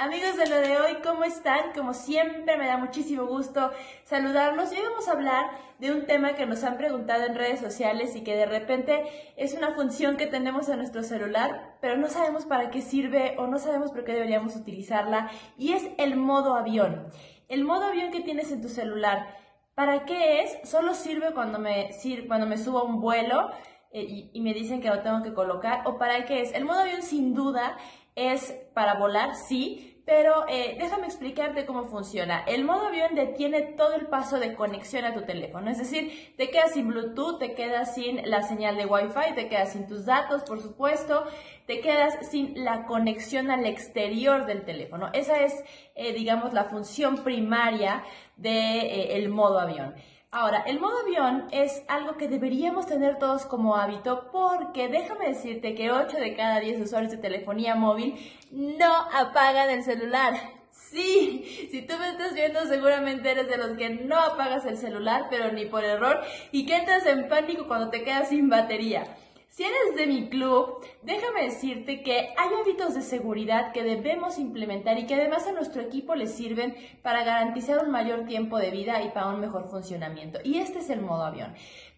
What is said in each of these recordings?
Amigos de lo de hoy, ¿cómo están? Como siempre me da muchísimo gusto saludarlos y hoy vamos a hablar de un tema que nos han preguntado en redes sociales y que de repente es una función que tenemos en nuestro celular, pero no sabemos para qué sirve o no sabemos por qué deberíamos utilizarla y es el modo avión. El modo avión que tienes en tu celular, ¿para qué es? Solo sirve cuando me, cuando me subo a un vuelo eh, y, y me dicen que lo tengo que colocar o para qué es. El modo avión sin duda es para volar, sí, pero eh, déjame explicarte cómo funciona. El modo avión detiene todo el paso de conexión a tu teléfono, es decir, te quedas sin Bluetooth, te quedas sin la señal de Wi-Fi, te quedas sin tus datos, por supuesto, te quedas sin la conexión al exterior del teléfono. Esa es, eh, digamos, la función primaria del de, eh, modo avión. Ahora, el modo avión es algo que deberíamos tener todos como hábito porque déjame decirte que 8 de cada 10 usuarios de telefonía móvil no apagan el celular. Sí, si tú me estás viendo seguramente eres de los que no apagas el celular, pero ni por error, y que entras en pánico cuando te quedas sin batería. Si eres de mi club, déjame decirte que hay hábitos de seguridad que debemos implementar y que además a nuestro equipo le sirven para garantizar un mayor tiempo de vida y para un mejor funcionamiento. Y este es el modo avión.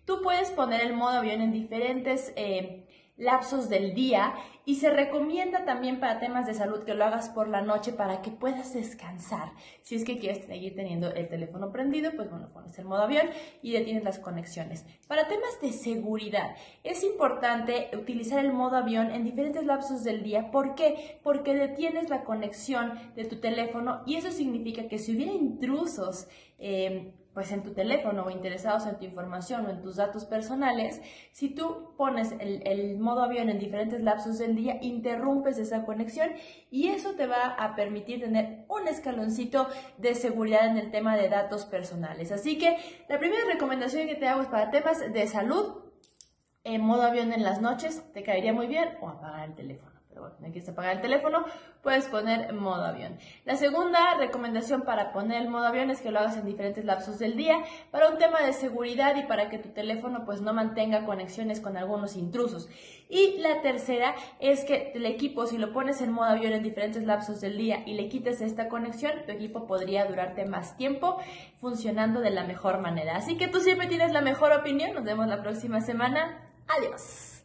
Tú puedes poner el modo avión en diferentes eh, lapsos del día y se recomienda también para temas de salud que lo hagas por la noche para que puedas descansar. Si es que quieres seguir teniendo el teléfono prendido, pues bueno, pones el modo avión y detienes las conexiones. Para temas de seguridad, es importante utilizar el modo avión en diferentes lapsos del día. ¿Por qué? Porque detienes la conexión de tu teléfono y eso significa que si hubiera intrusos, eh, pues en tu teléfono o interesados en tu información o en tus datos personales, si tú pones el, modo avión en diferentes lapsos del día, interrumpes esa conexión y eso te va a permitir tener un escaloncito de seguridad en el tema de datos personales. Así que la primera recomendación que te hago es para temas de salud, en modo avión en las noches, te caería muy bien o apagar el teléfono pero bueno, no quieres apagar el teléfono, puedes poner modo avión. La segunda recomendación para poner el modo avión es que lo hagas en diferentes lapsos del día para un tema de seguridad y para que tu teléfono pues no mantenga conexiones con algunos intrusos. Y la tercera es que el equipo, si lo pones en modo avión en diferentes lapsos del día y le quites esta conexión, tu equipo podría durarte más tiempo funcionando de la mejor manera. Así que tú siempre tienes la mejor opinión. Nos vemos la próxima semana. Adiós.